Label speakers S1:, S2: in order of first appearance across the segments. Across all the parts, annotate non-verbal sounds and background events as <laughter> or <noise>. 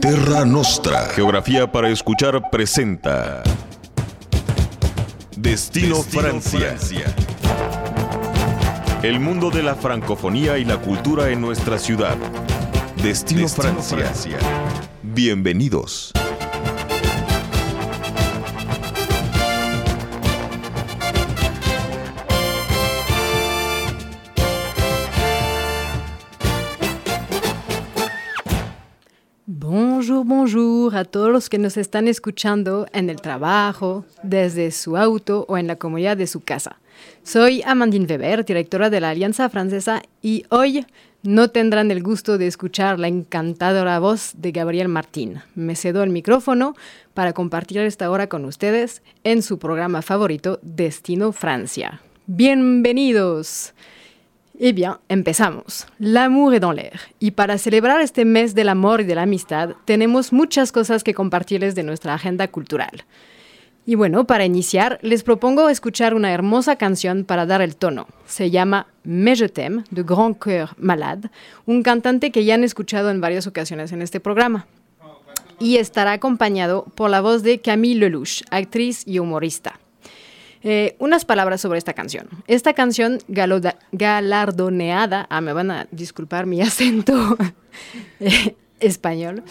S1: Terra Nostra.
S2: Geografía para escuchar presenta. Destino, Francia. El mundo de la francofonía y la cultura en nuestra ciudad. Destino, Francia. Bienvenidos.
S3: A todos los que nos están escuchando en el trabajo, desde su auto o en la comodidad de su casa. Soy Amandine Weber, directora de la Alianza Francesa, y hoy no tendrán el gusto de escuchar la encantadora voz de Gabriel Martín. Me cedo el micrófono para compartir esta hora con ustedes en su programa favorito, Destino Francia. Bienvenidos. Eh bien, empezamos. L'amour est dans l'air. Y para celebrar este mes del amor y de la amistad, tenemos muchas cosas que compartirles de nuestra agenda cultural. Y bueno, para iniciar, les propongo escuchar una hermosa canción para dar el tono. Se llama Mais je t'aime, de Grand Coeur Malade, un cantante que ya han escuchado en varias ocasiones en este programa. Y estará acompañado por la voz de Camille Lelouch, actriz y humorista. Eh, unas palabras sobre esta canción. Esta canción galardoneada, ah, me van a disculpar mi <laughs> acento eh, español,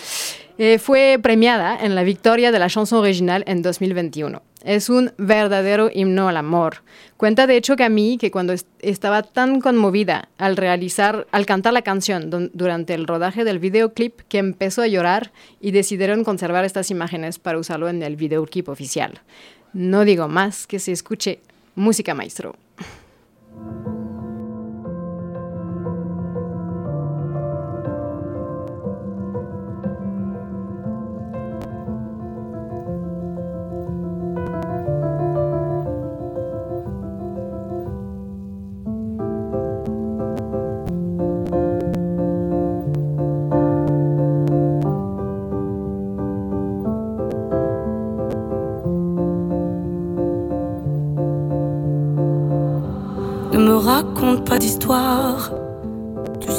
S3: eh, fue premiada en la victoria de la chanson original en 2021. Es un verdadero himno al amor. Cuenta de hecho que a mí, que cuando est- estaba tan conmovida al realizar, al cantar la canción durante el rodaje del videoclip, que empezó a llorar y decidieron conservar estas imágenes para usarlo en el videoclip oficial. No digo más que se escuche música maestro.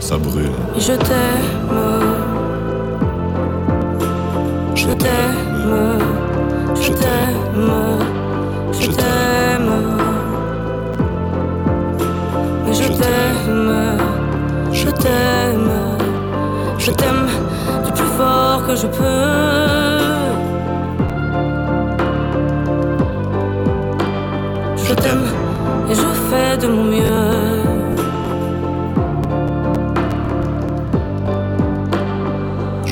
S4: ça brûle.
S5: Je t'aime, je t'aime, je t'aime, je t'aime. Mais je t'aime, je t'aime, je t'aime du plus fort que je peux. Je t'aime et je fais de mon mieux.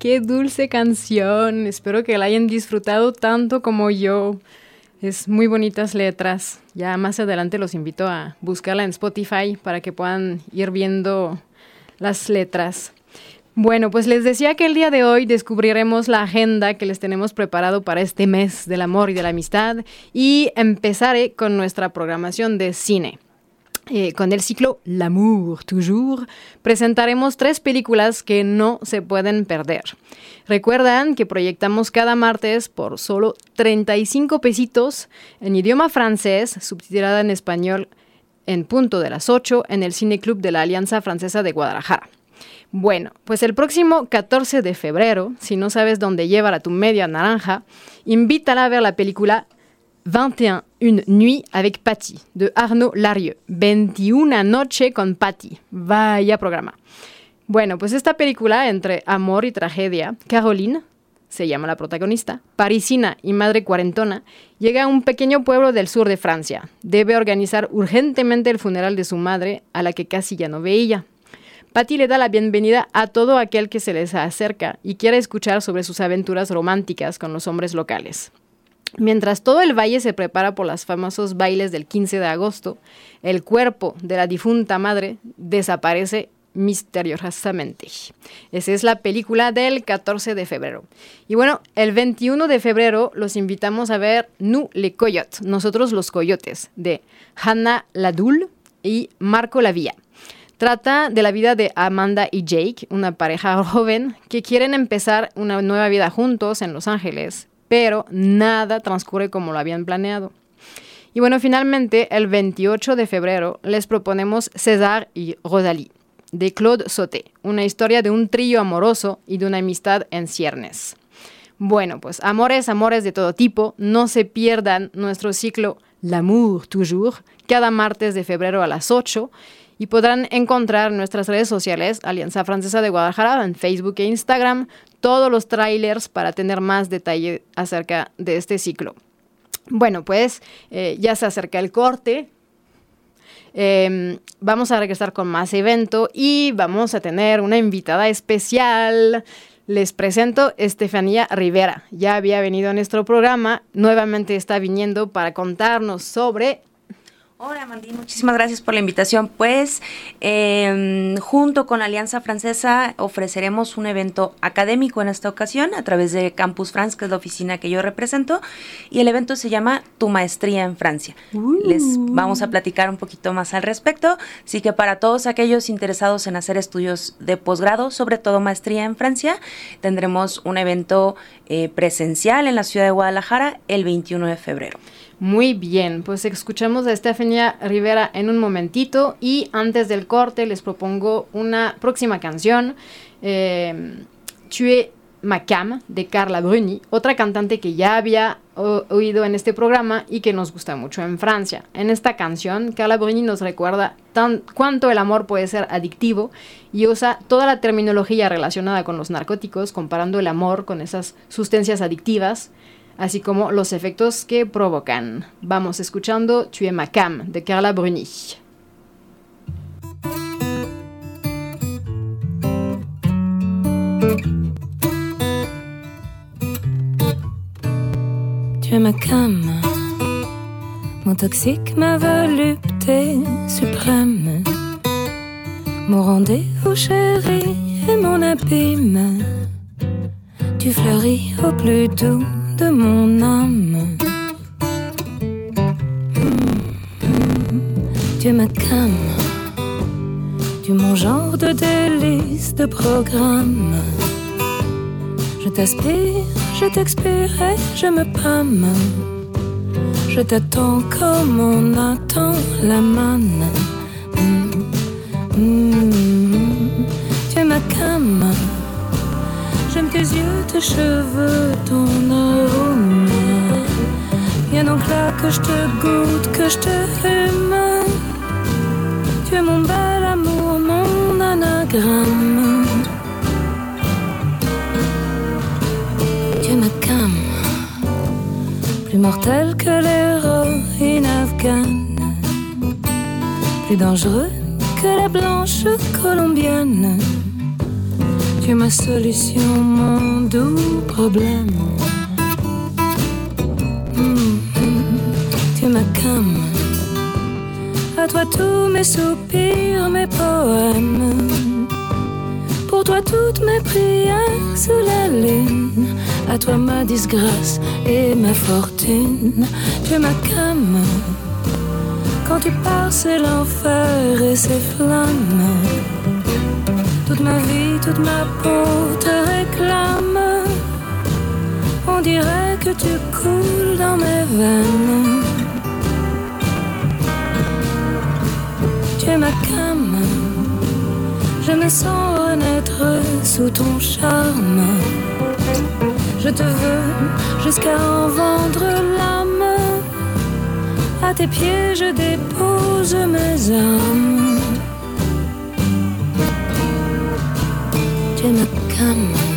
S3: qué dulce canción! Espero que la hayan disfrutado tanto como yo. Es muy bonitas letras. Ya más adelante los invito a buscarla en Spotify para que puedan ir viendo las letras. Bueno, pues les decía que el día de hoy descubriremos la agenda que les tenemos preparado para este mes del amor y de la amistad y empezaré con nuestra programación de cine. Eh, con el ciclo L'amour toujours, presentaremos tres películas que no se pueden perder. Recuerdan que proyectamos cada martes por solo 35 pesitos en idioma francés, subtitulada en español en punto de las 8 en el Cine Club de la Alianza Francesa de Guadalajara. Bueno, pues el próximo 14 de febrero, si no sabes dónde llevar a tu media naranja, invítala a ver la película 21 Une nuit avec Patty de Arnaud Larieux. 21 noche con Patty. Vaya programa. Bueno, pues esta película entre amor y tragedia, Caroline, se llama la protagonista, parisina y madre cuarentona, llega a un pequeño pueblo del sur de Francia. Debe organizar urgentemente el funeral de su madre, a la que casi ya no veía. Patty le da la bienvenida a todo aquel que se les acerca y quiere escuchar sobre sus aventuras románticas con los hombres locales. Mientras todo el valle se prepara por los famosos bailes del 15 de agosto, el cuerpo de la difunta madre desaparece misteriosamente. Esa es la película del 14 de febrero. Y bueno, el 21 de febrero los invitamos a ver Nous les Coyotes, Nosotros los Coyotes, de Hannah Ladul y Marco Lavia. Trata de la vida de Amanda y Jake, una pareja joven que quieren empezar una nueva vida juntos en Los Ángeles, pero nada transcurre como lo habían planeado. Y bueno, finalmente, el 28 de febrero les proponemos César y Rosalie, de Claude Sauté, una historia de un trío amoroso y de una amistad en ciernes. Bueno, pues amores, amores de todo tipo, no se pierdan nuestro ciclo L'amour toujours, cada martes de febrero a las 8 y podrán encontrar en nuestras redes sociales, Alianza Francesa de Guadalajara, en Facebook e Instagram, todos los trailers para tener más detalle acerca de este ciclo. Bueno, pues eh, ya se acerca el corte. Eh, vamos a regresar con más evento y vamos a tener una invitada especial. Les presento Estefanía Rivera. Ya había venido a nuestro programa, nuevamente está viniendo para contarnos sobre
S6: Hola, Mandy, muchísimas gracias por la invitación. Pues, eh, junto con Alianza Francesa, ofreceremos un evento académico en esta ocasión a través de Campus France, que es la oficina que yo represento, y el evento se llama Tu Maestría en Francia. Uh. Les vamos a platicar un poquito más al respecto, así que para todos aquellos interesados en hacer estudios de posgrado, sobre todo maestría en Francia, tendremos un evento eh, presencial en la ciudad de Guadalajara el 21 de febrero.
S3: Muy bien, pues escuchamos a Estefania Rivera en un momentito y antes del corte les propongo una próxima canción, eh, Tu es ma cam, de Carla Bruni, otra cantante que ya había oído en este programa y que nos gusta mucho en Francia. En esta canción, Carla Bruni nos recuerda tan, cuánto el amor puede ser adictivo y usa toda la terminología relacionada con los narcóticos, comparando el amor con esas sustancias adictivas así como los efectos que provocan. Vamos escuchando Tu es ma cam de Carla Bruni.
S7: Tu es ma cam, mon toxique, ma volupté suprême, mon rendez-vous chéri et mon abîme. Tu fleuris au plus doux mon âme. Tu es ma cam, tu mon genre de délice, de programme. Je t'aspire, je t'expire et je me pâme. Je t'attends comme on attend la manne. Mm, mm, tu es ma cam. Tes yeux, tes cheveux, ton arôme. Viens donc là que je te goûte, que je te hume. Tu es mon bel amour, mon anagramme. Tu es ma cam, plus mortel que l'héroïne afghane, plus dangereux que la blanche colombienne. Ma solution, mon doux problème. Tu es ma cam. À toi tous mes soupirs, mes poèmes. Pour toi toutes mes prières sous la lune. À toi ma disgrâce et ma fortune. Tu es ma cam. Quand tu pars, c'est l'enfer et ses flammes. Toute ma vie, toute ma peau te réclame. On dirait que tu coules dans mes veines. Tu es ma cam. Je me sens renaître sous ton charme. Je te veux jusqu'à en vendre l'âme. À tes pieds, je dépose mes armes. Tu es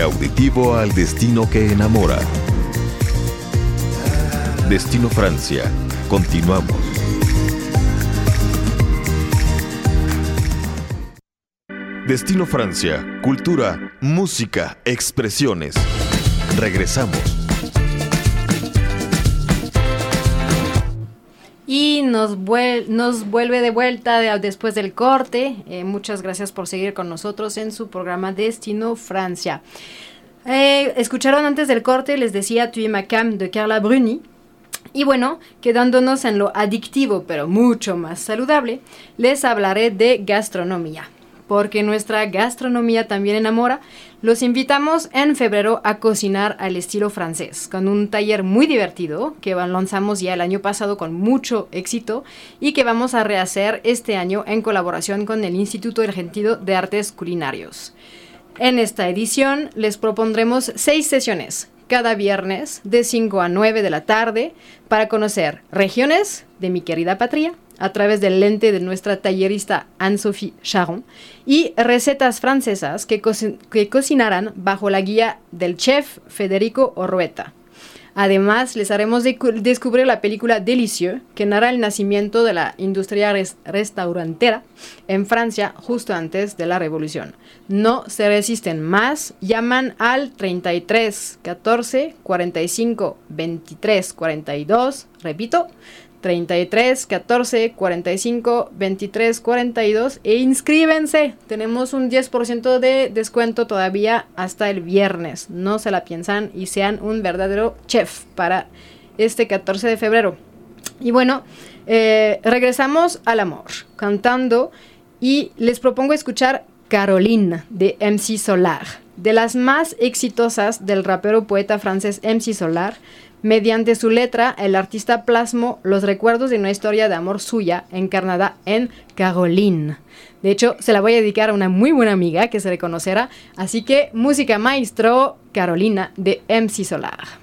S2: auditivo al destino que enamora. Destino Francia. Continuamos. Destino Francia. Cultura, música, expresiones. Regresamos.
S3: Y nos, vuel- nos vuelve de vuelta de- después del corte. Eh, muchas gracias por seguir con nosotros en su programa Destino Francia. Eh, escucharon antes del corte, les decía Tu Macam de Carla Bruni. Y bueno, quedándonos en lo adictivo, pero mucho más saludable, les hablaré de gastronomía. Porque nuestra gastronomía también enamora, los invitamos en febrero a cocinar al estilo francés, con un taller muy divertido que lanzamos ya el año pasado con mucho éxito y que vamos a rehacer este año en colaboración con el Instituto Argentino de Artes Culinarios. En esta edición les propondremos seis sesiones cada viernes de 5 a 9 de la tarde para conocer regiones de mi querida patria a través del lente de nuestra tallerista Anne-Sophie Charon y recetas francesas que, co que cocinarán bajo la guía del chef Federico Orrueta. Además, les haremos descubrir la película Delicieux, que narra el nacimiento de la industria res restaurantera en Francia justo antes de la Revolución. No se resisten más, llaman al 33 14 45 23 42, repito, 33 14 45 23 42 e inscríbense. Tenemos un 10% de descuento todavía hasta el viernes. No se la piensan y sean un verdadero chef para este 14 de febrero. Y bueno, eh, regresamos al amor, cantando y les propongo escuchar Carolina de MC Solar. de las más exitosas del rapero poeta francés MC Solar, mediante su letra el artista plasmó los recuerdos de una historia de amor suya encarnada en Caroline. De hecho, se la voy a dedicar a una muy buena amiga que se le conocerá, así que música maestro Carolina de MC Solar.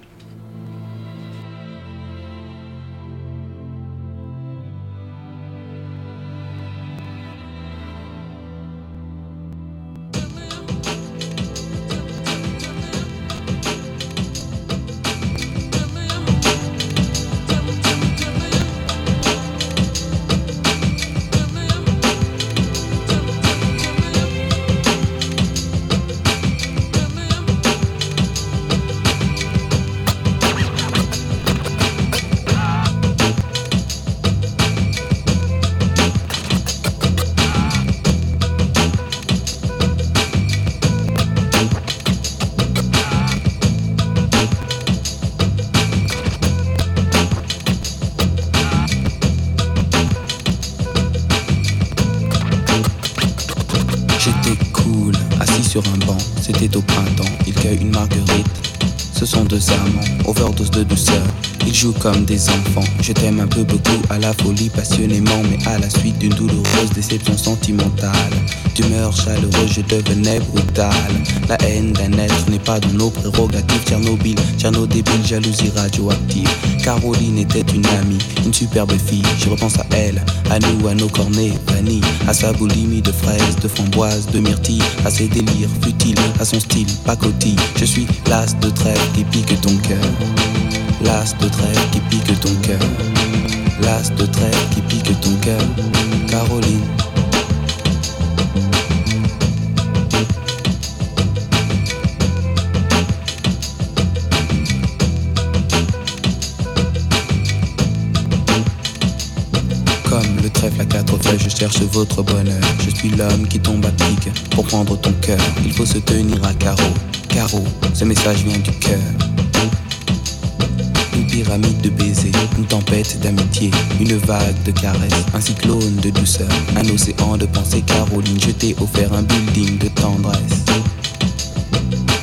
S8: Des enfants. Je t'aime un peu beaucoup à la folie, passionnément, mais à la suite d'une douloureuse déception sentimentale. D'humeur chaleureuse, je devenais brutal. La haine d'un être n'est pas dans nos prérogatives. Tchernobyl, Tcherno débile, jalousie radioactive. Caroline était une amie, une superbe fille. Je repense à elle, à nous, à nos cornets vanille, à sa boulimie de fraises, de framboises, de myrtilles, à ses délires futiles, à son style pacotille. Je suis l'as de trêve qui pique ton cœur. L'as de trêve qui pique ton cœur. L'as de trêve qui pique ton cœur. Caroline. Trèfle à quatre feuilles, je cherche votre bonheur. Je suis l'homme qui tombe à pic pour prendre ton cœur. Il faut se tenir à carreau. Carreau, ce message vient du cœur pyramide de baisers, une tempête d'amitié, une vague de caresses, un cyclone de douceur, un océan de pensées. Caroline, je t'ai offert un building de tendresse.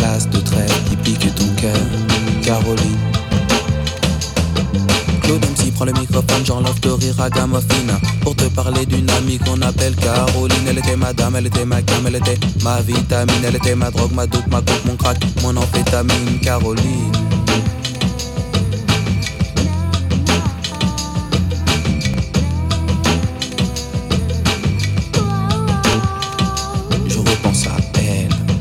S8: L'as de trêve qui pique ton cœur. Caroline. Claude MC prend le microphone, j'enlève de rire à Gamofina Pour te parler d'une amie qu'on appelle Caroline Elle était ma dame, elle était ma gamme, elle était ma vitamine Elle était ma drogue, ma doute, ma coupe, mon crack, mon amphétamine Caroline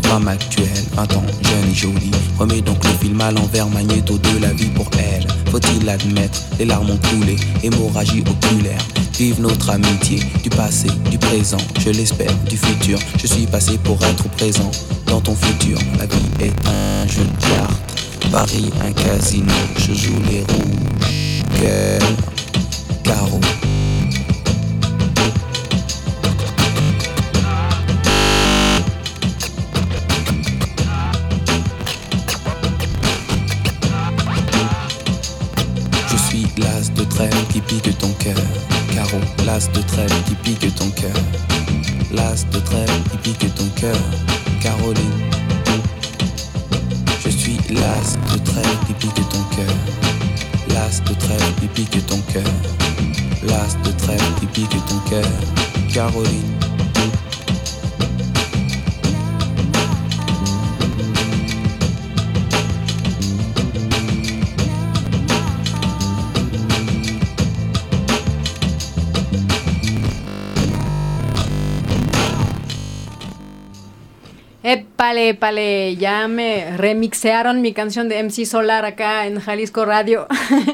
S8: femme actuelle, 20 ans, jeune et jolie Remets donc le film à l'envers, magnéto de la vie pour elle faut-il l'admettre Les larmes ont coulé, hémorragie oculaire. Vive notre amitié, du passé, du présent, je l'espère, du futur. Je suis passé pour être présent dans ton futur. La vie est un jeu de cartes, Paris un casino, je joue les rouges. Cœur, carreau.
S3: É Pale, pale, ya me remixearon mi canción de MC Solar acá en Jalisco Radio.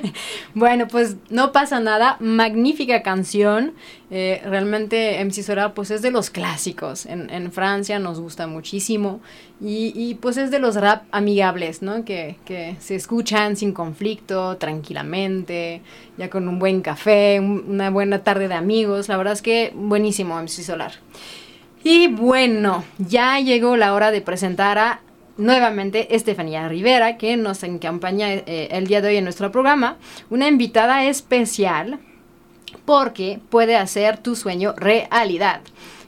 S3: <laughs> bueno, pues no pasa nada, magnífica canción. Eh, realmente MC Solar pues es de los clásicos. En, Francia nos gusta muchísimo y, pues es de los rap amigables, ¿no? Que, que, se escuchan sin conflicto, tranquilamente, ya con un buen café, una buena tarde de amigos. La verdad es que buenísimo MC Solar. Y bueno, ya llegó la hora de presentar a nuevamente Estefanía Rivera, que nos acompaña eh, el día de hoy en nuestro programa, una invitada especial porque puede hacer tu sueño realidad.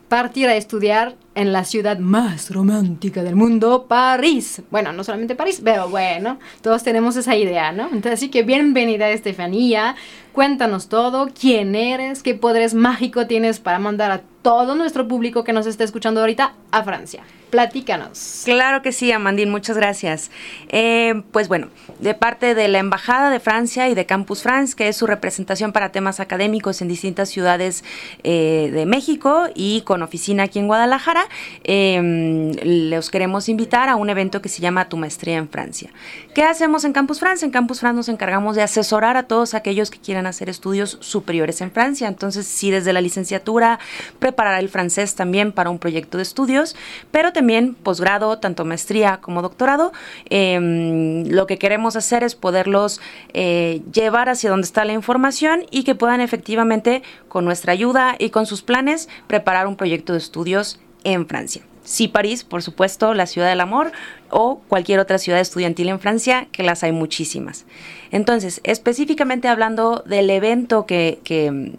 S3: Partir a estudiar en la ciudad más romántica del mundo, París. Bueno, no solamente París, pero bueno, todos tenemos esa idea, ¿no? Entonces, así que bienvenida Estefanía, cuéntanos todo, quién eres, qué poderes mágicos tienes para mandar a todo nuestro público que nos está escuchando ahorita a Francia. Platícanos.
S6: Claro que sí, Amandine, muchas gracias. Eh, pues bueno, de parte de la Embajada de Francia y de Campus France, que es su representación para temas académicos en distintas ciudades eh, de México y con oficina aquí en Guadalajara, eh, los queremos invitar a un evento que se llama Tu Maestría en Francia. ¿Qué hacemos en Campus France? En Campus France nos encargamos de asesorar a todos aquellos que quieran hacer estudios superiores en Francia. Entonces, sí, desde la licenciatura, preparar el francés también para un proyecto de estudios, pero también posgrado, tanto maestría como doctorado. Em, lo que queremos hacer es poderlos eh, llevar hacia donde está la información y que puedan efectivamente, con nuestra ayuda y con sus planes, preparar un proyecto de estudios en Francia. Sí, París, por supuesto, la ciudad del amor o cualquier otra ciudad estudiantil en Francia, que las hay muchísimas. Entonces, específicamente hablando del evento que,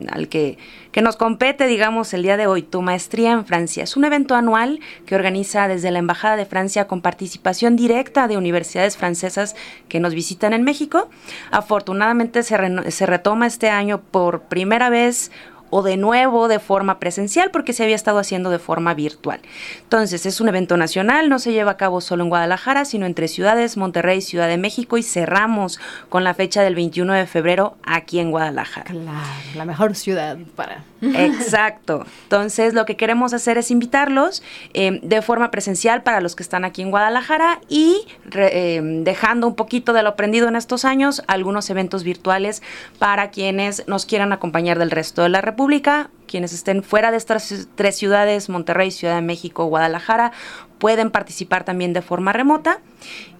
S6: al que, nos compete, digamos, el día de hoy, Tu Maestría en Francia. Es un evento anual que organiza desde la Embajada de Francia con participación directa de universidades francesas que nos visitan en México. Afortunadamente se retoma este año por primera vez o de nuevo de forma presencial porque se había estado haciendo de forma virtual. Entonces es un evento nacional, no se lleva a cabo solo en Guadalajara, sino entre ciudades, Monterrey, Ciudad de México y cerramos con la fecha del 21 de febrero aquí en Guadalajara.
S3: Claro, la mejor ciudad para...
S6: Exacto. Entonces lo que queremos hacer es invitarlos eh, de forma presencial para los que están aquí en Guadalajara y eh, dejando un poquito de lo aprendido en estos años, algunos eventos virtuales para quienes nos quieran acompañar del resto de la República República, quienes estén fuera de estas tres ciudades, Monterrey, Ciudad de México, Guadalajara, pueden participar también de forma remota.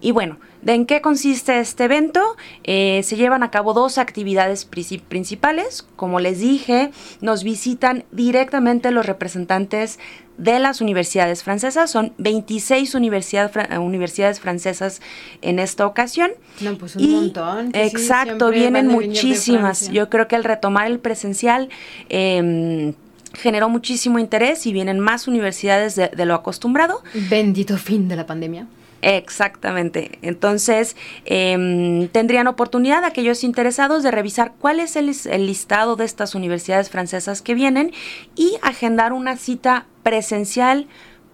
S6: Y bueno, ¿de en qué consiste este evento? Eh, se llevan a cabo dos actividades principales. Como les dije, nos visitan directamente los representantes de las universidades francesas. Son 26 eh, universidades francesas en esta ocasión.
S3: No, pues un montón.
S6: Exacto, vienen muchísimas. Yo creo que al retomar el presencial... Em, generó muchísimo interés y vienen más universidades de, lo acostumbrado.
S3: Bendito fin de la pandemia.
S6: Exactamente. Entonces, em, tendrían oportunidad aquellos interesados de revisar cuál es el, el, listado de estas universidades francesas que vienen y agendar una cita presencial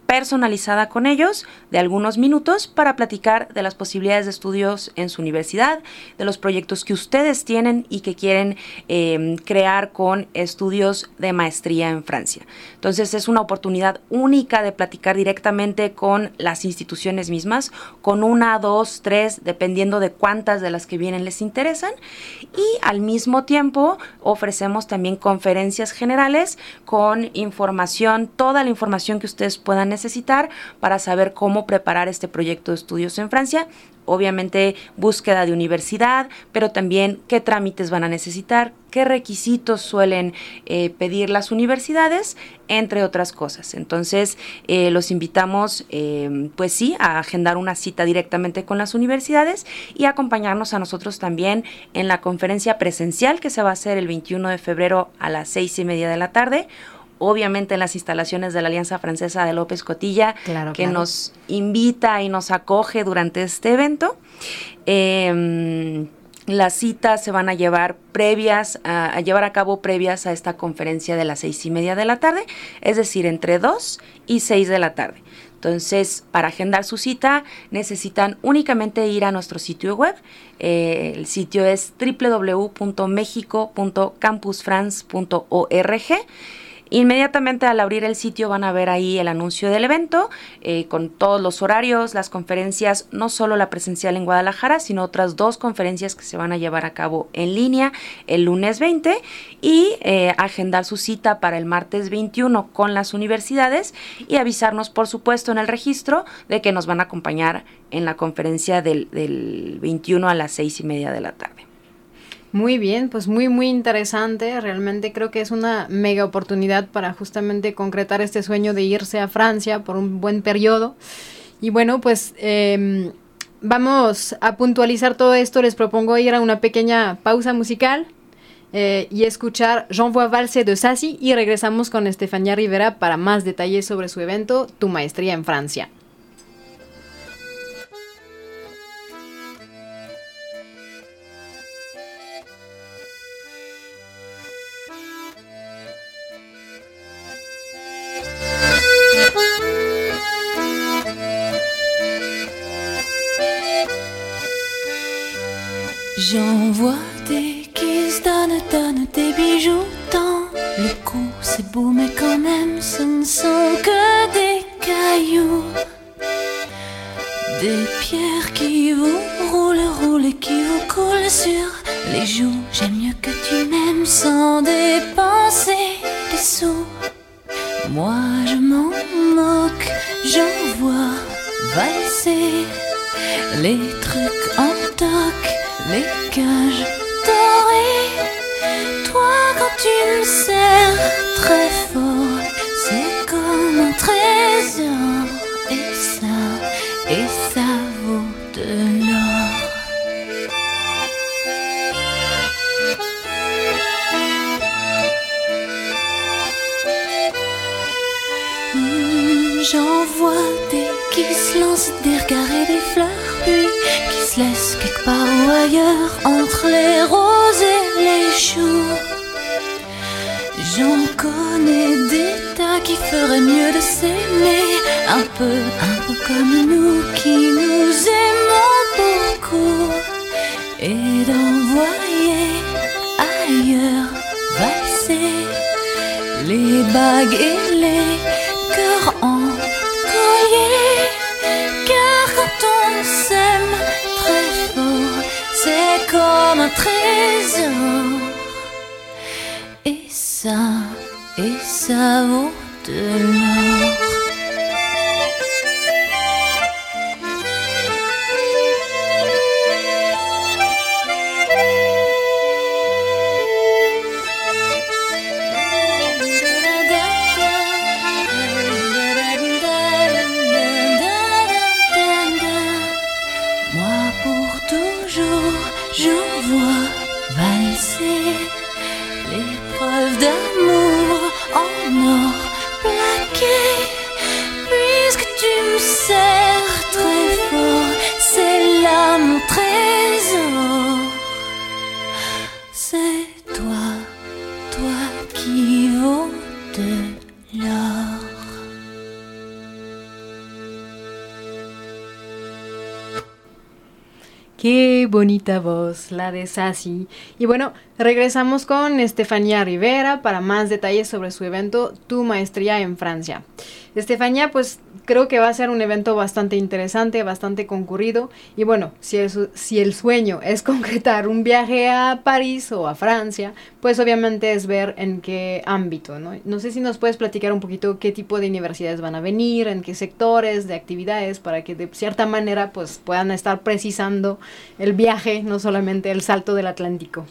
S6: personalizada con ellos de algunos minutos para platicar de las posibilidades de estudios en su universidad, de los proyectos que ustedes tienen y que quieren em, crear con estudios de maestría en Francia. Entonces es una oportunidad única de platicar directamente con las instituciones mismas, con una, dos, tres, dependiendo de cuántas de las que vienen les interesan. Y al mismo tiempo ofrecemos también conferencias generales con información, toda la información que ustedes puedan necesitar para saber cómo preparar este proyecto de estudios en Francia. Obviamente búsqueda de universidad, pero también qué trámites van a necesitar, qué requisitos suelen eh, pedir las universidades, entre otras cosas. Entonces, eh, los invitamos, eh, pues sí, a agendar una cita directamente con las universidades y acompañarnos a nosotros también en la conferencia presencial que se va a hacer el 21 de febrero a las seis y media de la tarde obviamente en las instalaciones de la Alianza Francesa de López Cotilla, que nos invita y nos acoge durante este evento. Em, las citas se van a llevar previas, a, llevar a cabo previas a esta conferencia de las seis y media de la tarde, es decir, entre dos y seis de la tarde. Entonces, para agendar su cita, necesitan únicamente ir a nuestro sitio web. Eh, el sitio es www.mexico.campusfrance.org Inmediatamente al abrir el sitio van a ver ahí el anuncio del evento eh, con todos los horarios, las conferencias, no solo la presencial en Guadalajara, sino otras dos conferencias que se van a llevar a cabo en línea el lunes 20 y eh, agendar su cita para el martes 21 con las universidades y avisarnos, por supuesto, en el registro de que nos van a acompañar en la conferencia del, del 21 a las seis y media de la tarde.
S3: Muy bien, pues muy, muy interesante. Realmente creo que es una mega oportunidad para justamente concretar este sueño de irse a Francia por un buen periodo. Y bueno, pues em, vamos a puntualizar todo esto. Les propongo ir a una pequeña pausa musical eh, y escuchar J'envoie Valse de Sassy y regresamos con Estefanía Rivera para más detalles sobre su evento Tu Maestría en Francia.
S9: Des bijoux dans le cou. C'est beau, mais quand même, ce ne sont que des cailloux. Des pierres qui vous roulent, roulent et qui vous coulent sur les joues. J'aime mieux que tu m'aimes sans dépenser des sous. Moi je m'en moque, j'envoie valser les trucs en toc les cages dorées. Quand tu me serres très fort, c'est comme un trésor. Et ça, et ça vaut de l'or. Hmm, J'en vois des qui se lancent des regards et des fleurs, puis qui se laissent quelque part ou ailleurs entre les roses et les choux. Qui feraient mieux de s'aimer un peu, un peu comme nous qui nous aimons beaucoup et d'envoyer ailleurs valser les bagues et les cœurs en collier. Car quand on s'aime très fort, c'est comme un trésor. Et ça, et ça vaut
S3: Qué bonita voz, la de Sassy. Y bueno, regresamos con Estefanía Rivera para más detalles sobre su evento Tu Maestría en Francia. Estefanía, pues creo que va a ser un evento bastante interesante, bastante concurrido. Y bueno, si si el sueño es <laughs> concretar un viaje a París o a Francia, pues obviamente es ver en qué ámbito, ¿no? No sé si nos puedes platicar un poquito qué tipo de universidades van a venir, en qué sectores de actividades, para que de cierta manera pues puedan estar precisando el viaje, no solamente el salto del Atlántico.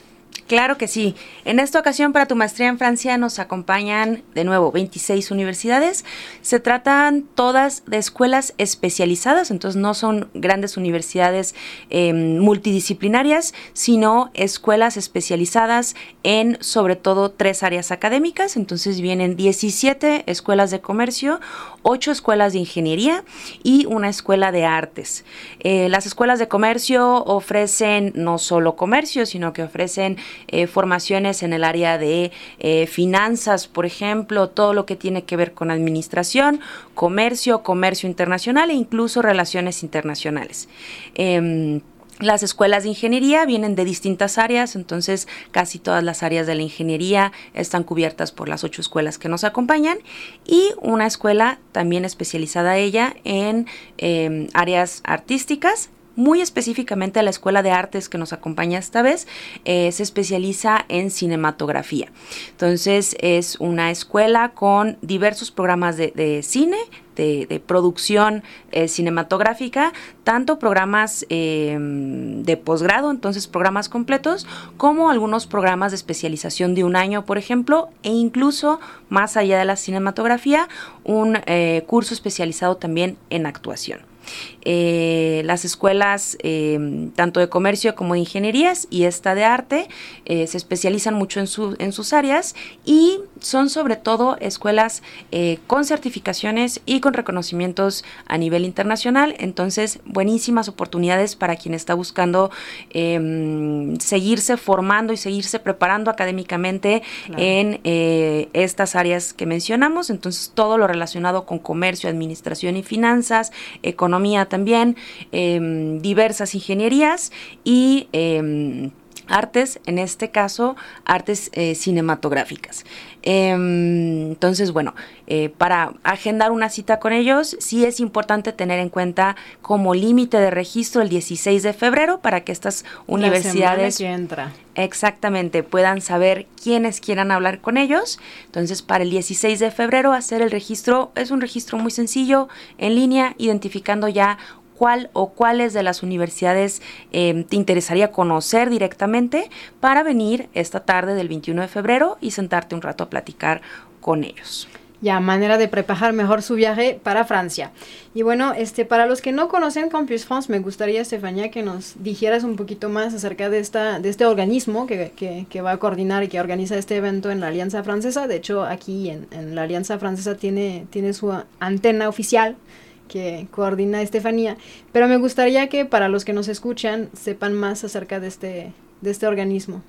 S6: Claro que sí. En esta ocasión para tu maestría en Francia nos acompañan de nuevo 26 universidades. Se tratan todas de escuelas especializadas, entonces no son grandes universidades eh, multidisciplinarias, sino escuelas especializadas en sobre todo tres áreas académicas. Entonces vienen 17 escuelas de comercio, 8 escuelas de ingeniería y una escuela de artes. Eh, las escuelas de comercio ofrecen no solo comercio, sino que ofrecen eh, formaciones en el área de eh, finanzas, por ejemplo, todo lo que tiene que ver con administración, comercio, comercio internacional e incluso relaciones internacionales. Las escuelas de ingeniería vienen de distintas áreas, entonces casi todas las áreas de la ingeniería están cubiertas por las ocho escuelas que nos acompañan y una escuela también especializada ella en em, áreas artísticas muy específicamente la Escuela de Artes que nos acompaña esta vez, eh, se especializa en cinematografía. Entonces es una escuela con diversos programas de, cine, de, producción eh, cinematográfica, tanto programas em, de posgrado, entonces programas completos, como algunos programas de especialización de un año, por ejemplo, e incluso más allá de la cinematografía, un eh, curso especializado también en actuación. Eh, las escuelas eh, tanto de comercio como de ingenierías y esta de arte eh, se especializan mucho en, su, en sus áreas y son sobre todo escuelas con certificaciones y con reconocimientos a nivel internacional, entonces buenísimas oportunidades para quien está buscando em, seguirse formando y seguirse preparando académicamente en estas áreas que mencionamos, entonces todo lo relacionado con comercio, administración y finanzas, economía, también, em, diversas ingenierías y em, artes, en este caso, artes eh, cinematográficas. Em, entonces, bueno, eh, para agendar una cita con ellos, sí es importante tener en cuenta como límite de registro el 16 de febrero para que estas universidades
S3: entra.
S6: exactamente puedan saber quiénes quieran hablar con ellos. Entonces, para el 16 de febrero hacer el registro es un registro muy sencillo en línea, identificando ya cuál o cuáles de las universidades em, te interesaría conocer directamente para venir esta tarde del 21 de febrero y sentarte un rato a platicar con ellos
S3: ya manera de preparar mejor su viaje para Francia. Y bueno, este para los que no conocen Campus France, me gustaría, Estefania, que nos dijeras un poquito más acerca de, esta, de este organismo que, que, va a coordinar y que organiza este evento en la Alianza Francesa. De hecho, aquí en, en la Alianza Francesa tiene, tiene su antena oficial que coordina Estefanía, pero me gustaría que para los que nos escuchan sepan más acerca de este, de este organismo.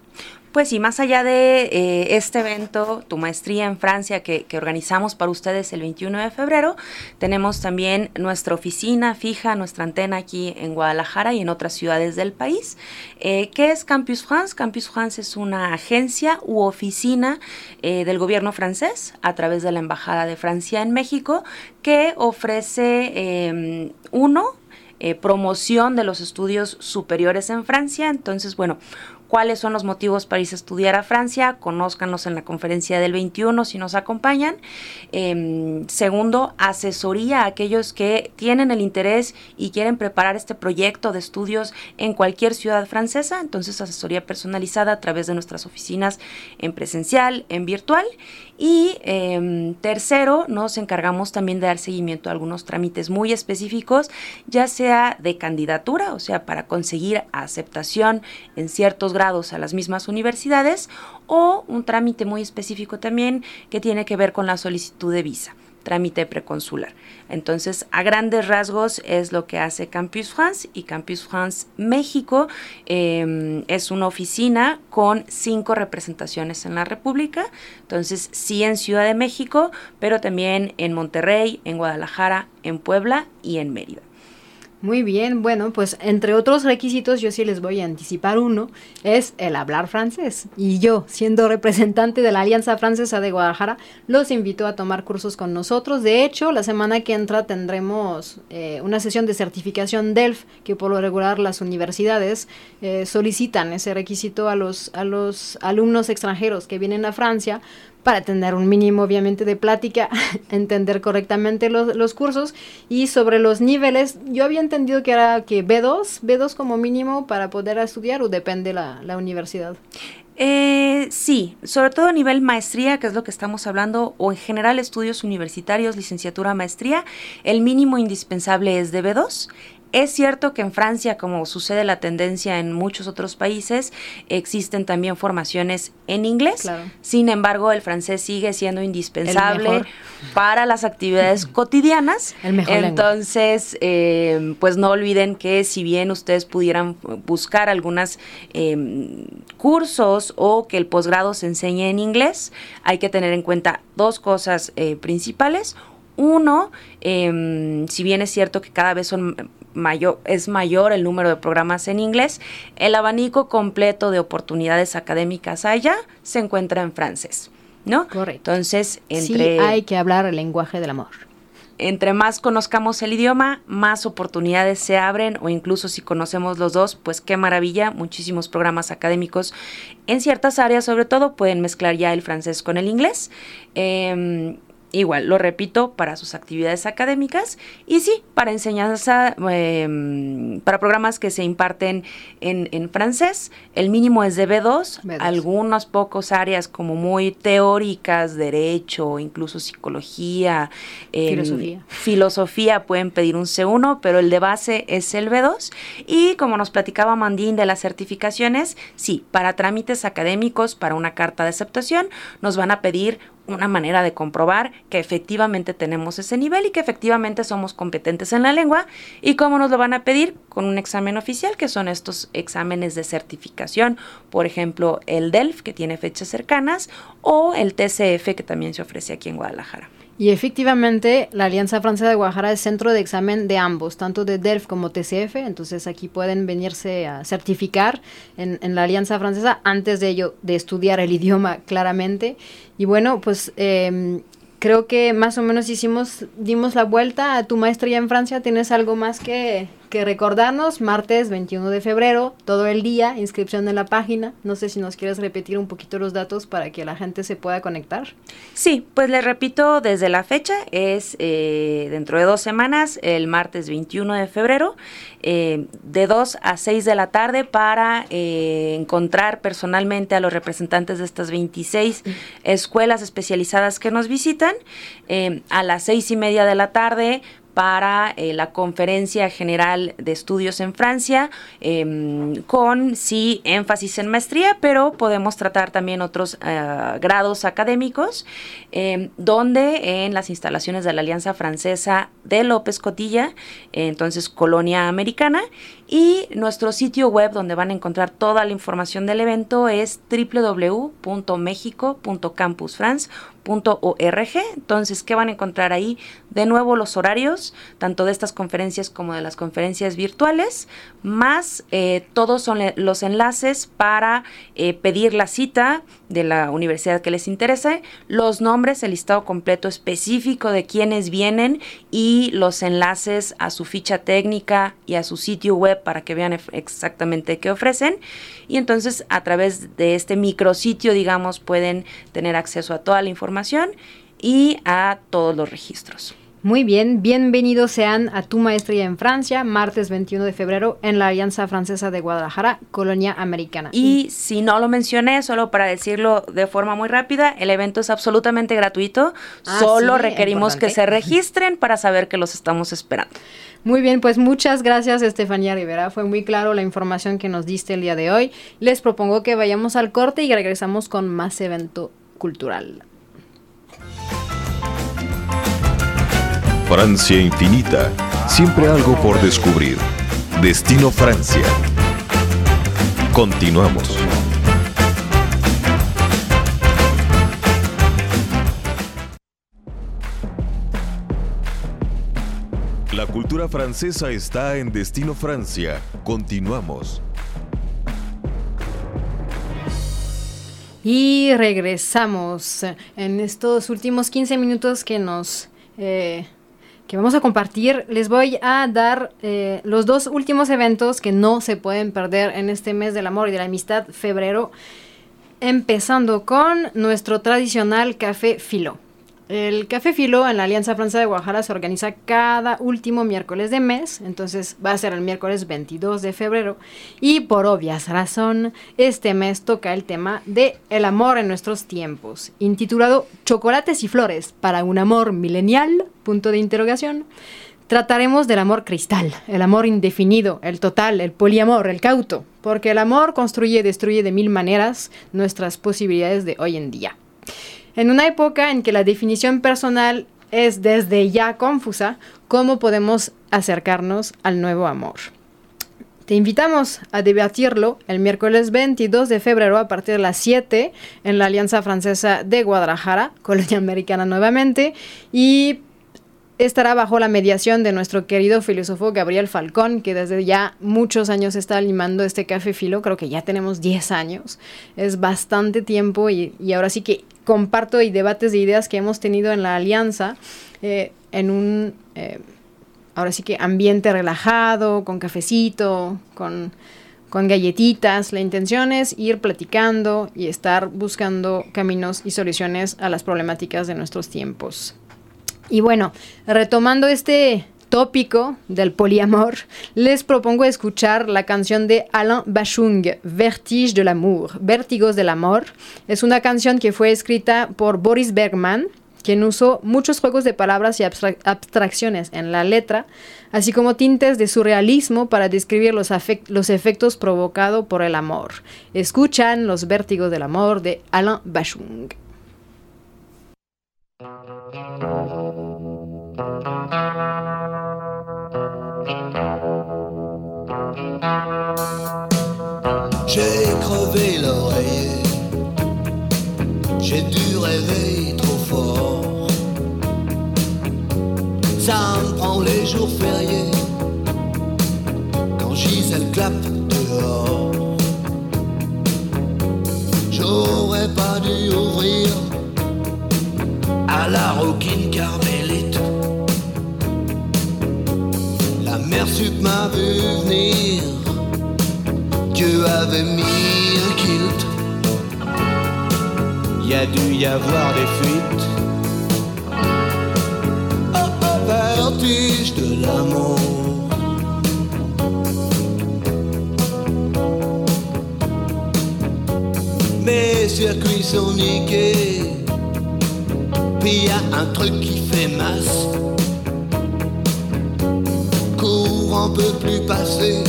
S6: Pues sí, más allá de eh, este evento, tu maestría en Francia que, organizamos para ustedes el 21 de febrero, tenemos también nuestra oficina fija, nuestra antena aquí en Guadalajara y en otras ciudades del país. Eh, ¿Qué es Campus France? Campus France es una agencia u oficina eh, del gobierno francés a través de la Embajada de Francia en México que ofrece em, uno, promoción de los estudios superiores en Francia. Entonces, bueno, cuáles son los motivos para irse a estudiar a Francia, conózcanos en la conferencia del 21 si nos acompañan. Em, segundo, asesoría a aquellos que tienen el interés y quieren preparar este proyecto de estudios en cualquier ciudad francesa, entonces asesoría personalizada a través de nuestras oficinas en presencial, en virtual. Y em, tercero, nos encargamos también de dar seguimiento a algunos trámites muy específicos, ya sea de candidatura, o sea, para conseguir aceptación en ciertos grados a las mismas universidades o un trámite muy específico también que tiene que ver con la solicitud de visa trámite preconsular. Entonces, a grandes rasgos es lo que hace Campus France y Campus France México em, es una oficina con cinco representaciones en la República. Entonces, sí en Ciudad de México, pero también en Monterrey, en Guadalajara, en Puebla y en Mérida.
S3: Muy bien, bueno, pues entre otros requisitos, yo sí les voy a anticipar uno, es el hablar francés. Y yo, siendo representante de la Alianza Francesa de Guadalajara, los invito a tomar cursos con nosotros. De hecho, la semana que entra tendremos eh, una sesión de certificación DELF, que por lo regular las universidades eh, solicitan ese requisito a los, a los alumnos extranjeros que vienen a Francia para tener un mínimo obviamente de plática, <laughs> entender correctamente los, los, cursos y sobre los niveles, yo había entendido que era que B2, B2 como mínimo para poder estudiar o depende la, la universidad.
S6: Eh, sí, sobre todo a nivel maestría, que es lo que estamos hablando, o en general estudios universitarios, licenciatura, maestría, el mínimo indispensable es de B2 es cierto que en Francia, como sucede la tendencia en muchos otros países, existen también formaciones en inglés. Sin embargo, el francés sigue siendo indispensable para las actividades <laughs> cotidianas.
S3: El mejor
S6: Entonces, eh, pues no olviden que si bien ustedes pudieran buscar algunos em, cursos o que el posgrado se enseñe en inglés, hay que tener en cuenta dos cosas eh, principales Uno, em, si bien es cierto que cada vez son mayor, es mayor el número de programas en inglés, el abanico completo de oportunidades académicas allá se encuentra en francés, ¿no?
S3: Correcto.
S6: Entonces, entre...
S3: Sí, hay que hablar el lenguaje del amor.
S6: Entre más conozcamos el idioma, más oportunidades se abren o incluso si conocemos los dos, pues qué maravilla, muchísimos programas académicos en ciertas áreas sobre todo pueden mezclar ya el francés con el inglés. Em, igual, lo repito, para sus actividades académicas y sí, para enseñanza, em, para programas que se imparten en, francés, el mínimo es de B2, algunas pocas áreas como muy teóricas, derecho, incluso psicología,
S3: em, filosofía.
S6: filosofía pueden pedir un C1, pero el de base es el B2 y como nos platicaba Mandín de las certificaciones, sí, para trámites académicos, para una carta de aceptación, nos van a pedir una manera de comprobar que efectivamente tenemos ese nivel y que efectivamente somos competentes en la lengua. ¿Y cómo nos lo van a pedir? Con un examen oficial, que son estos exámenes de certificación. Por ejemplo, el DELF, que tiene fechas cercanas, o el TCF, que también se ofrece aquí en Guadalajara.
S3: Y efectivamente, la Alianza Francesa de Guadalajara es centro de examen de ambos, tanto de DELF como TCF, entonces aquí pueden venirse a certificar en, la Alianza Francesa antes de ello, de estudiar el idioma claramente. Y bueno, pues em, creo que más o menos hicimos, dimos la vuelta a tu maestría en Francia, ¿tienes algo más que, que recordarnos, martes 21 de febrero, todo el día, inscripción en la página. No sé si nos quieres repetir un poquito los datos para que la gente se pueda conectar.
S6: Sí, pues le repito desde la fecha, es eh, dentro de dos semanas, el martes 21 de febrero, eh, de 2 a 6 de la tarde para eh, encontrar personalmente a los representantes de estas 26 escuelas especializadas que nos visitan. a las seis y media de la tarde para eh, la Conferencia General de Estudios en Francia, em, con sí énfasis en maestría, pero podemos tratar también otros eh, grados académicos, em, donde en las instalaciones de la Alianza Francesa de López Cotilla, entonces Colonia Americana, y nuestro sitio web donde van a encontrar toda la información del evento es www.mexico.campusfrance.org. Entonces, ¿qué van a encontrar ahí? De nuevo los horarios, tanto de estas conferencias como de las conferencias virtuales, más eh, todos son los enlaces para eh, pedir la cita de la universidad que les interese, los nombres, el listado completo específico de quienes vienen y los enlaces a su ficha técnica y a su sitio web para que vean exactamente qué ofrecen. Y entonces a través de este micrositio, digamos, pueden tener acceso a toda la información y a todos los registros.
S3: Muy bien, bienvenidos sean a Tu Maestría en Francia, martes 21 de febrero en la Alianza Francesa de Guadalajara, Colonia Americana.
S6: Y si no lo mencioné, solo para decirlo de forma muy rápida, el evento es absolutamente gratuito, ah, solo requerimos que se registren para saber que los estamos esperando.
S3: Muy bien, pues muchas gracias Estefanía Rivera. Fue muy claro la información que nos diste el día de hoy. Les propongo que vayamos al corte y regresamos con más evento cultural.
S2: Francia infinita, siempre algo por descubrir. Destino Francia. Continuamos. La cultura francesa está en Destino Francia. Continuamos.
S3: Y regresamos en estos últimos 15 minutos que nos... Eh, que vamos a compartir, les voy a dar eh, los dos últimos eventos que no se pueden perder en este mes del amor y de la amistad, febrero, empezando con nuestro tradicional café filo. El Café Filo en la Alianza Francesa de Guadalajara se organiza cada último miércoles de mes, entonces va a ser el miércoles 22 de febrero y por obvias razón este mes toca el tema de el amor en nuestros tiempos, intitulado Chocolates y flores para un amor milenial, punto de interrogación. Trataremos del amor cristal, el amor indefinido, el total, el poliamor, el cauto, porque el amor construye y destruye de mil maneras nuestras posibilidades de hoy en día. En una época en que la definición personal es desde ya confusa, ¿cómo podemos acercarnos al nuevo amor? Te invitamos a debatirlo el miércoles 22 de febrero a partir de las 7 en la Alianza Francesa de Guadalajara, Colonia Americana nuevamente, y estará bajo la mediación de nuestro querido filósofo Gabriel Falcón, que desde ya muchos años está animando este café filo, creo que ya tenemos 10 años, es bastante tiempo y, ahora sí que comparto y debates de ideas que hemos tenido en la alianza eh, en un, eh, ahora sí que ambiente relajado, con cafecito, con con galletitas. La intención es ir platicando y estar buscando caminos y soluciones a las problemáticas de nuestros tiempos. Y bueno, retomando este tópico del poliamor, les propongo escuchar la canción de Alain Bachung, Vertige de l'amour, Vértigos del amor. Es una canción que fue escrita por Boris Bergman, quien usó muchos juegos de palabras y abstracciones en la letra, así como tintes de surrealismo para describir los, efectos provocados por el amor. Escuchan Los vértigos del amor de Alain Bachung.
S10: J'ai dû rêver trop fort. Ça me prend les jours fériés quand Gisèle clappe dehors. J'aurais pas dû ouvrir à la roquine carmélite. La mère sup m'a vu venir Dieu avait mis un kilt. Y a dû y avoir des fuites. Oh, oh, vertige de l'amour. Mes circuits sont niqués. Puis y a un truc qui fait masse. Courant peut plus passer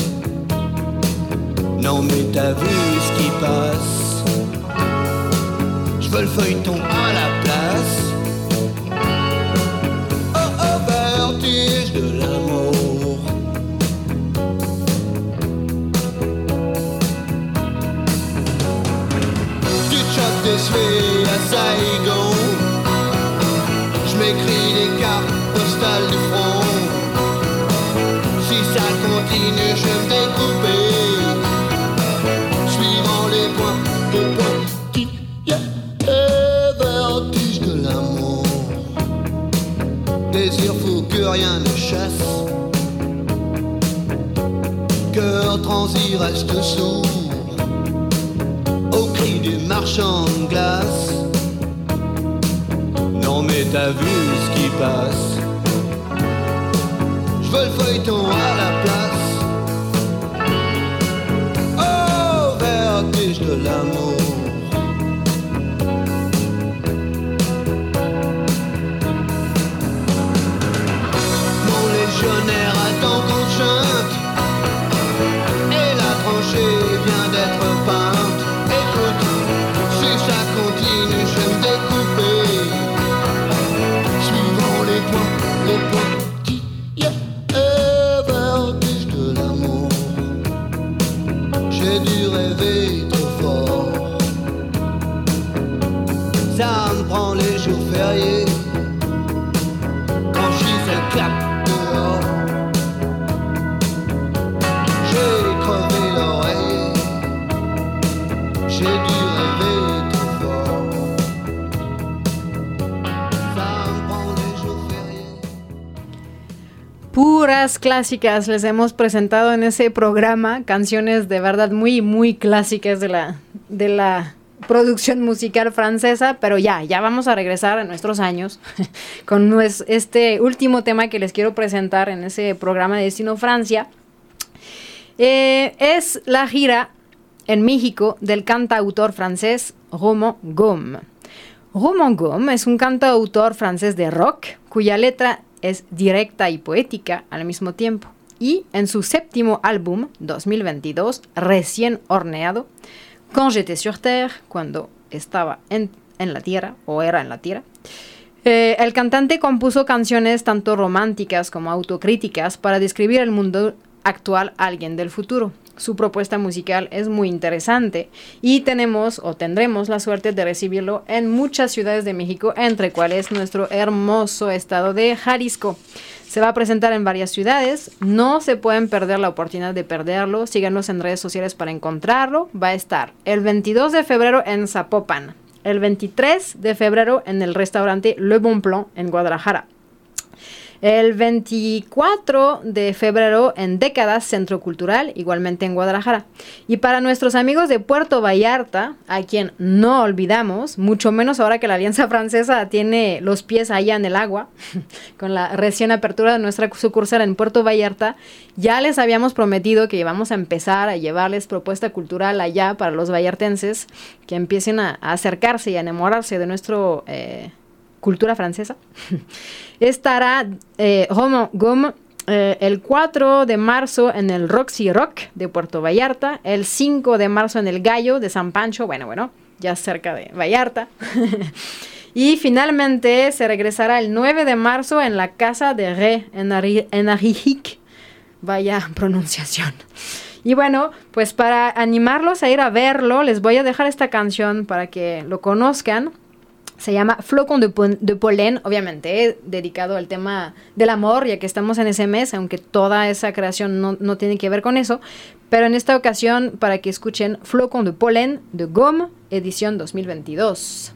S10: non mais t'as vu ce qui passe. Je veux le feuilleton à la place. Oh oh vertige de l'amour. Tu choques des souhaits à Saigon chasse. Cœur transi reste sourd au cri du marchand de glace? Non mais t'as vu ce qui passe. Je veux le feuilleton à la place. Oh, vertige de l'amour. Et la tranchée vient d'être peinte. Écoute, si ça continue, je me découper. Suivant les points, les points qui de l'amour. J'ai dû rêver trop fort. Ça me prend les jours fériés
S3: clásicas les hemos presentado en ese programa, canciones de verdad muy, muy clásicas de la, de la producción musical francesa, pero ya, ya vamos a regresar a nuestros años <laughs> con este último tema que les quiero presentar en ese programa de Destino Francia. Eh, es la gira en México del cantautor francés Romain Gaume. Romain Gaume es un cantautor francés de rock cuya letra es directa y poética al mismo tiempo. Y en su séptimo álbum, 2022, recién horneado, Quand j'étais sur Terre, cuando estaba en, la Tierra, o era en la Tierra, eh, el cantante compuso canciones tanto románticas como autocríticas para describir el mundo actual a alguien del futuro. Su propuesta musical es muy interesante y tenemos o tendremos la suerte de recibirlo en muchas ciudades de México, entre cuales nuestro hermoso estado de Jalisco. Se va a presentar en varias ciudades, no se pueden perder la oportunidad de perderlo, síganos en redes sociales para encontrarlo. Va a estar el 22 de febrero en Zapopan, el 23 de febrero en el restaurante Le Bon Plan en Guadalajara. El 24 de febrero en Décadas Centro Cultural, igualmente en Guadalajara. Y para nuestros amigos de Puerto Vallarta, a quien no olvidamos, mucho menos ahora que la Alianza Francesa tiene los pies allá en el agua, <laughs> con la recién apertura de nuestra sucursal en Puerto Vallarta, ya les habíamos prometido que íbamos a empezar a llevarles propuesta cultural allá para los vallartenses, que empiecen a, acercarse y a enamorarse de nuestro... Eh, cultura francesa, <laughs> estará eh, eh, el 4 de marzo en el Roxy Rock de Puerto Vallarta, el 5 de marzo en el Gallo de San Pancho, bueno, bueno, ya cerca de Vallarta. <laughs> y finalmente se regresará el 9 de marzo en la Casa de Ré en, Arijic. Vaya <laughs> pronunciación. Y bueno, pues para animarlos a ir a verlo, les voy a dejar esta canción para que lo conozcan. Se llama Flocon de, de Polen, obviamente dedicado al tema del amor, ya que estamos en ese mes, aunque toda esa creación no, no tiene que ver con eso. Pero en esta ocasión, para que escuchen Flocon de Polen de Gomme, edición 2022.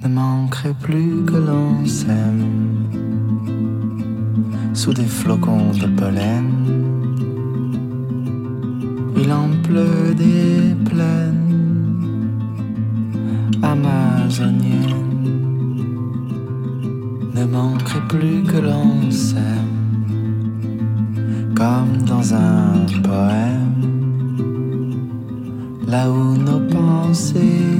S11: Ne plus que l'on sous des flocons de pollen. Il en pleut des plaines amazoniennes. Ne manquerait plus que l'on s'aime, comme dans un poème, là où nos pensées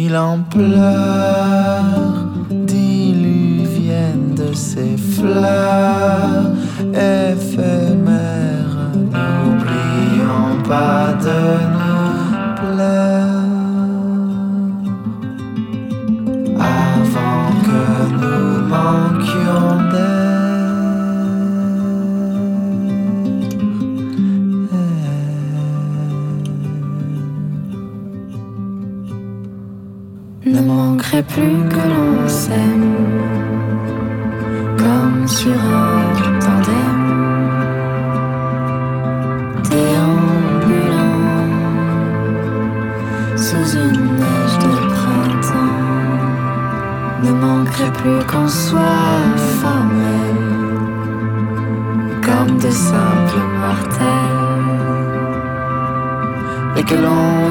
S11: Il en pleure, diluvienne de ses fleurs éphémères. N'oublions pas de nous plus que l'on s'aime, comme sur un tandem, déambulant sous une neige de printemps. Ne manquerait plus qu'on soit formel, comme de simples mortels, et que l'on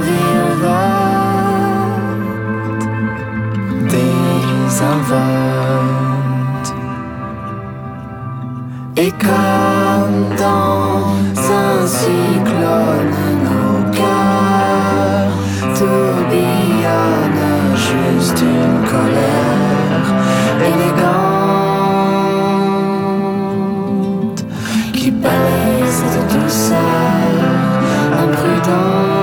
S11: Et comme dans un cyclone, nos cœurs tourbillonnent juste une colère élégante qui balaye cette douceur imprudente.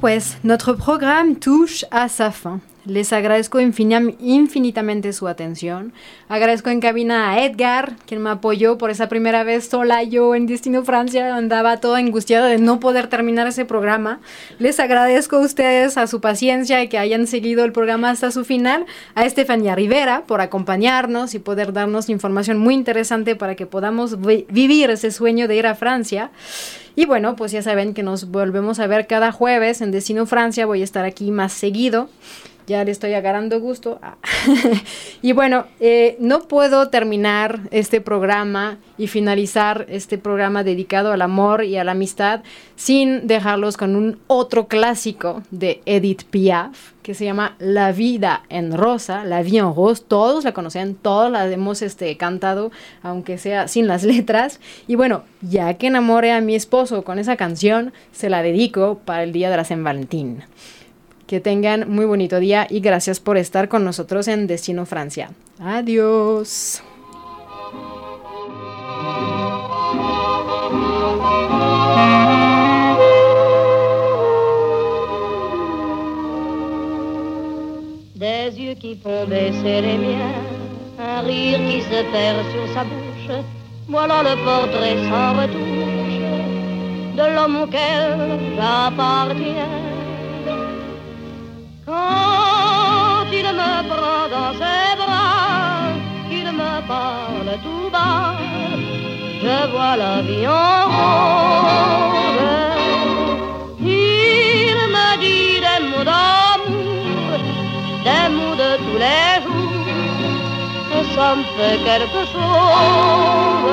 S3: Pues nuestro programa touche a sa fin. Les agradezco infinitamente su atención. Agradezco en cabina a Edgar, quien me apoyó por esa primera vez sola. Yo en Destino Francia andaba toda angustiada de no poder terminar ese programa. Les agradezco a ustedes a su paciencia y que hayan seguido el programa hasta su final. A Estefania Rivera por acompañarnos y poder darnos información muy interesante para que podamos vivir ese sueño de ir a Francia. Y bueno, pues ya saben que nos volvemos a ver cada jueves en Destino Francia. Voy a estar aquí más seguido. Ya le estoy agarrando gusto. Ah. <laughs> y bueno, eh, no puedo terminar este programa y finalizar este programa dedicado al amor y a la amistad sin dejarlos con un otro clásico de Edith Piaf que se llama La vida en rosa, La vie en rose, todos la conocen, todos la hemos este, cantado, aunque sea sin las letras. Y bueno, ya que enamoré a mi esposo con esa canción, se la dedico para el día de la San Valentín. Que tengan muy bonito día y gracias por estar con nosotros en Destino Francia. Adiós.
S12: Des yeux qui font baisser les miens, un rire qui se perd sur sa bouche, voilà le portrait sans retouche de l'homme auquel j'appartiens. Quand il me prend dans ses bras, qu'il me parle tout bas, je vois la vie en rose. Il me dit des mots d'amour, des mots de tous les jours, et ça me fait quelque chose.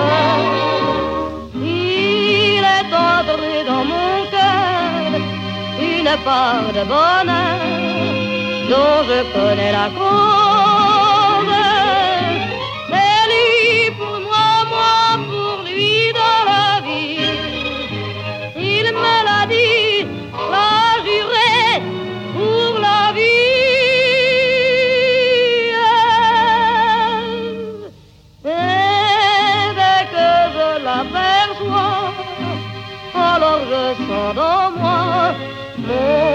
S12: Il est entré dans mon cœur une part de bonheur dont je connais la cause. C'est lui pour moi, moi pour lui dans la vie. Il me l'a dit, l'a juré pour la vie. Et dès que je l'aperçois, alors je sens dans moi mon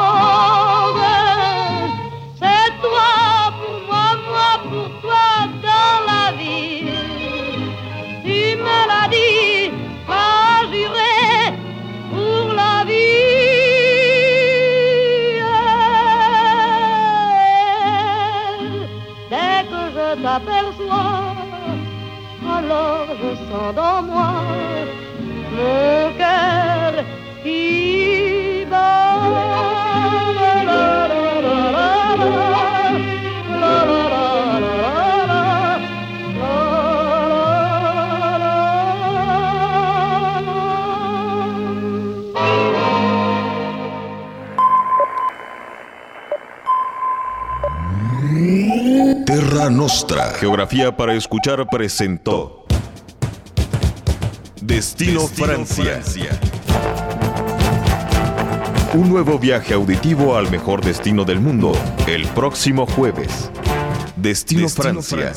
S2: Terra Nostra. Geografía para escuchar presentó. Destino, Francia. Un nuevo viaje auditivo al mejor destino del mundo el próximo jueves. Destino, Francia.